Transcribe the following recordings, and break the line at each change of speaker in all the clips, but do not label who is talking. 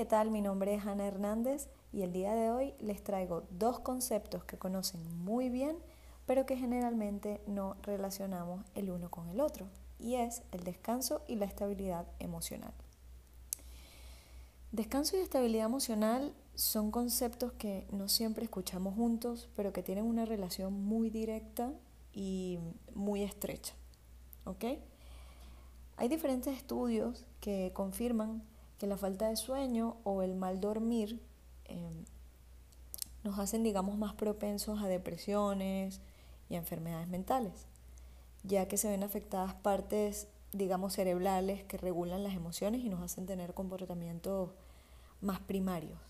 ¿qué tal? Mi nombre es Ana Hernández y el día de hoy les traigo dos conceptos que conocen muy bien, pero que generalmente no relacionamos el uno con el otro, y es el descanso y la estabilidad emocional. Descanso y estabilidad emocional son conceptos que no siempre escuchamos juntos, pero que tienen una relación muy directa y muy estrecha. ¿Ok? Hay diferentes estudios que confirman que la falta de sueño o el mal dormir em, nos hacen, digamos, más propensos a depresiones y a enfermedades mentales, ya que se ven afectadas partes, digamos, cerebrales que regulan las emociones y nos hacen tener comportamientos más primarios,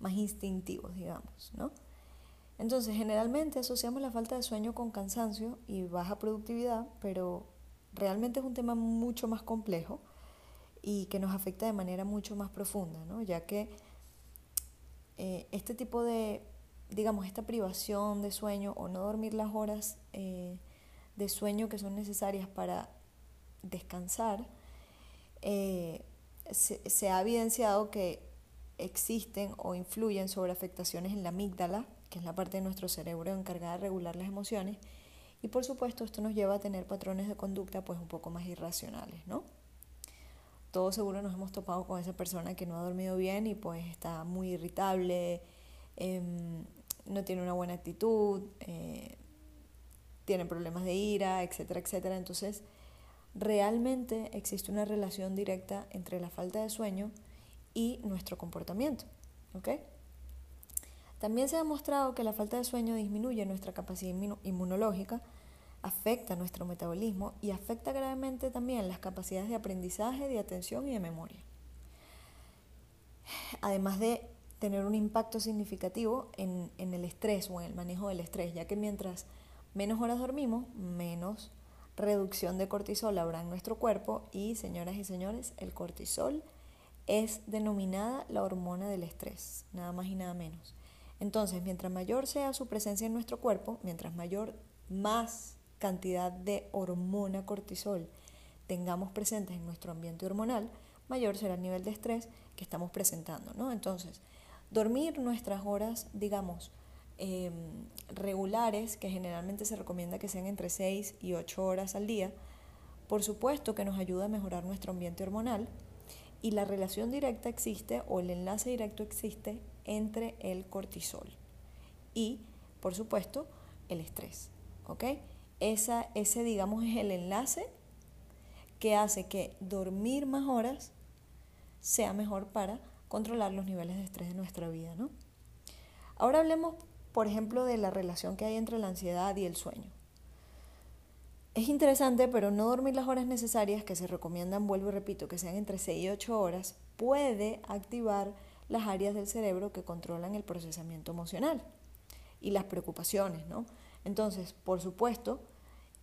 más instintivos, digamos, ¿no? Entonces, generalmente asociamos la falta de sueño con cansancio y baja productividad, pero realmente es un tema mucho más complejo y que nos afecta de manera mucho más profunda, ¿no? ya que eh, este tipo de, digamos, esta privación de sueño o no dormir las horas eh, de sueño que son necesarias para descansar, eh, se, se, ha evidenciado que existen o influyen sobre afectaciones en la amígdala, que es la parte de nuestro cerebro encargada de regular las emociones, y por supuesto esto nos lleva a tener patrones de conducta pues un poco más irracionales, ¿no? Todos seguro nos hemos topado con esa persona que no ha dormido bien y pues está muy irritable, em, no tiene una buena actitud, eh, tiene problemas de ira, etcétera, etcétera. Entonces, realmente existe una relación directa entre la falta de sueño y nuestro comportamiento. ¿ok? También se ha demostrado que la falta de sueño disminuye nuestra capacidad inmunológica, afecta nuestro metabolismo y afecta gravemente también las capacidades de aprendizaje, de atención y de memoria. Además de tener un impacto significativo en, el estrés o en el manejo del estrés, ya que mientras menos horas dormimos, menos reducción de cortisol habrá en nuestro cuerpo y, señoras y señores, el cortisol es denominada la hormona del estrés, nada más y nada menos. Entonces, mientras mayor sea su presencia en nuestro cuerpo, mientras mayor, más cantidad de hormona cortisol tengamos presentes en nuestro ambiente hormonal, mayor será el nivel de estrés que estamos presentando. ¿no? Entonces, dormir nuestras horas, digamos, em, regulares, que generalmente se recomienda que sean entre 6 y 8 horas al día, por supuesto que nos ayuda a mejorar nuestro ambiente hormonal y la relación directa existe o el enlace directo existe entre el cortisol y, por supuesto, el estrés. ¿ok?, esa, ese, digamos, es el enlace que hace que dormir más horas sea mejor para controlar los niveles de estrés de nuestra vida, ¿no? Ahora hablemos, por ejemplo, de la relación que hay entre la ansiedad y el sueño. Es interesante, pero no dormir las horas necesarias que se recomiendan, vuelvo y repito, que sean entre 6 y 8 horas, puede activar las áreas del cerebro que controlan el procesamiento emocional y las preocupaciones, ¿no? Entonces, por supuesto,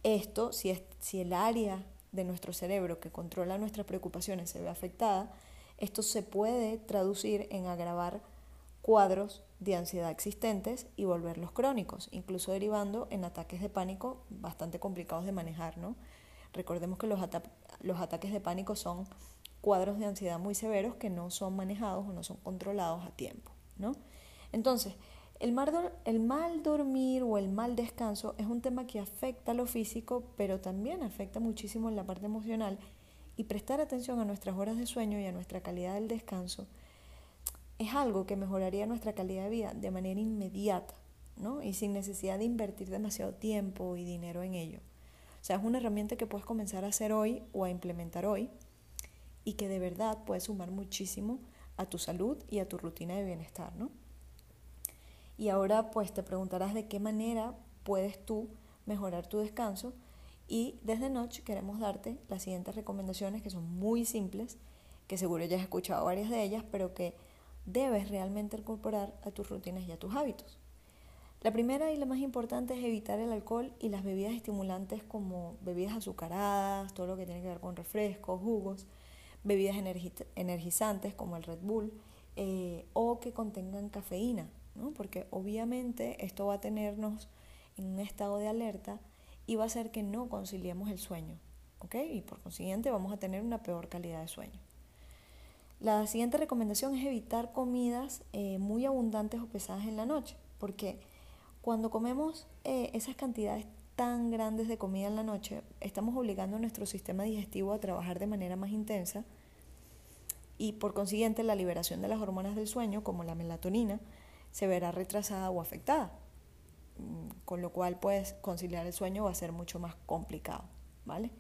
esto, si, es, si el área de nuestro cerebro que controla nuestras preocupaciones se ve afectada, esto se puede traducir en agravar cuadros de ansiedad existentes y volverlos crónicos, incluso derivando en ataques de pánico bastante complicados de manejar. ¿no? Recordemos que los, ataques de pánico son cuadros de ansiedad muy severos que no son manejados o no son controlados a tiempo. ¿no? Entonces, el mal, dormir o el mal descanso es un tema que afecta a lo físico, pero también afecta muchísimo en la parte emocional. Y prestar atención a nuestras horas de sueño y a nuestra calidad del descanso es algo que mejoraría nuestra calidad de vida de manera inmediata, ¿no? Y sin necesidad de invertir demasiado tiempo y dinero en ello. O sea, es una herramienta que puedes comenzar a hacer hoy o a implementar hoy y que de verdad puede sumar muchísimo a tu salud y a tu rutina de bienestar, ¿no? Y ahora pues te preguntarás de qué manera puedes tú mejorar tu descanso. Y desde Notch queremos darte las siguientes recomendaciones que son muy simples, que seguro ya has escuchado varias de ellas, pero que debes realmente incorporar a tus rutinas y a tus hábitos. La primera y la más importante es evitar el alcohol y las bebidas estimulantes como bebidas azucaradas, todo lo que tiene que ver con refrescos, jugos, bebidas energizantes como el Red Bull eh, o que contengan cafeína, porque obviamente esto va a tenernos en un estado de alerta y va a hacer que no conciliemos el sueño, Y por consiguiente vamos a tener una peor calidad de sueño. La siguiente recomendación es evitar comidas eh, muy abundantes o pesadas en la noche, porque cuando comemos eh, esas cantidades tan grandes de comida en la noche, estamos obligando a nuestro sistema digestivo a trabajar de manera más intensa y por consiguiente la liberación de las hormonas del sueño, como la melatonina, se verá retrasada o afectada, mm, con lo cual pues conciliar el sueño va a ser mucho más complicado, ¿vale?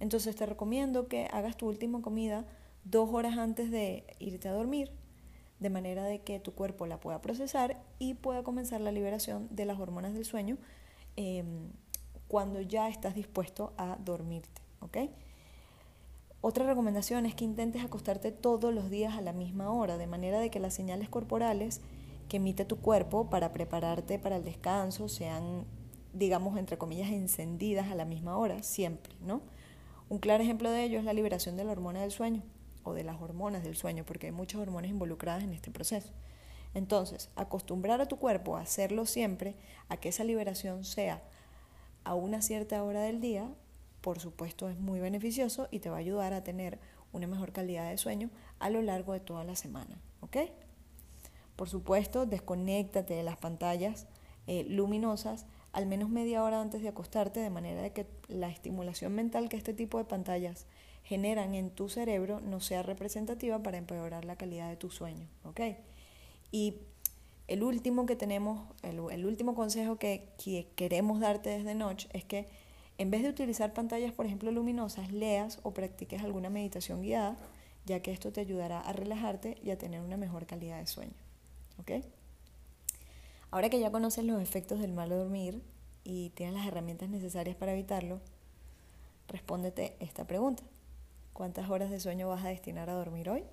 Entonces te recomiendo que hagas tu última comida dos horas antes de irte a dormir, de manera de que tu cuerpo la pueda procesar y pueda comenzar la liberación de las hormonas del sueño em, cuando ya estás dispuesto a dormirte, ¿ok? Otra recomendación es que intentes acostarte todos los días a la misma hora, de manera de que las señales corporales que emite tu cuerpo para prepararte para el descanso sean, digamos, entre comillas, encendidas a la misma hora, siempre, ¿no? Un claro ejemplo de ello es la liberación de la hormona del sueño o de las hormonas del sueño, porque hay muchas hormonas involucradas en este proceso. Entonces, acostumbrar a tu cuerpo a hacerlo siempre, a que esa liberación sea a una cierta hora del día, por supuesto es muy beneficioso y te va a ayudar a tener una mejor calidad de sueño a lo largo de toda la semana. ¿Ok? Por supuesto, desconéctate de las pantallas eh, luminosas al menos media hora antes de acostarte, de manera de que la estimulación mental que este tipo de pantallas generan en tu cerebro no sea representativa para empeorar la calidad de tu sueño. Y el último que tenemos, el, último consejo que queremos darte desde Noche es que en vez de utilizar pantallas, por ejemplo, luminosas, leas o practiques alguna meditación guiada, ya que esto te ayudará a relajarte y a tener una mejor calidad de sueño. ¿Ok? Ahora que ya conoces los efectos del mal dormir y tienes las herramientas necesarias para evitarlo, respóndete esta pregunta. ¿Cuántas horas de sueño vas a destinar a dormir hoy?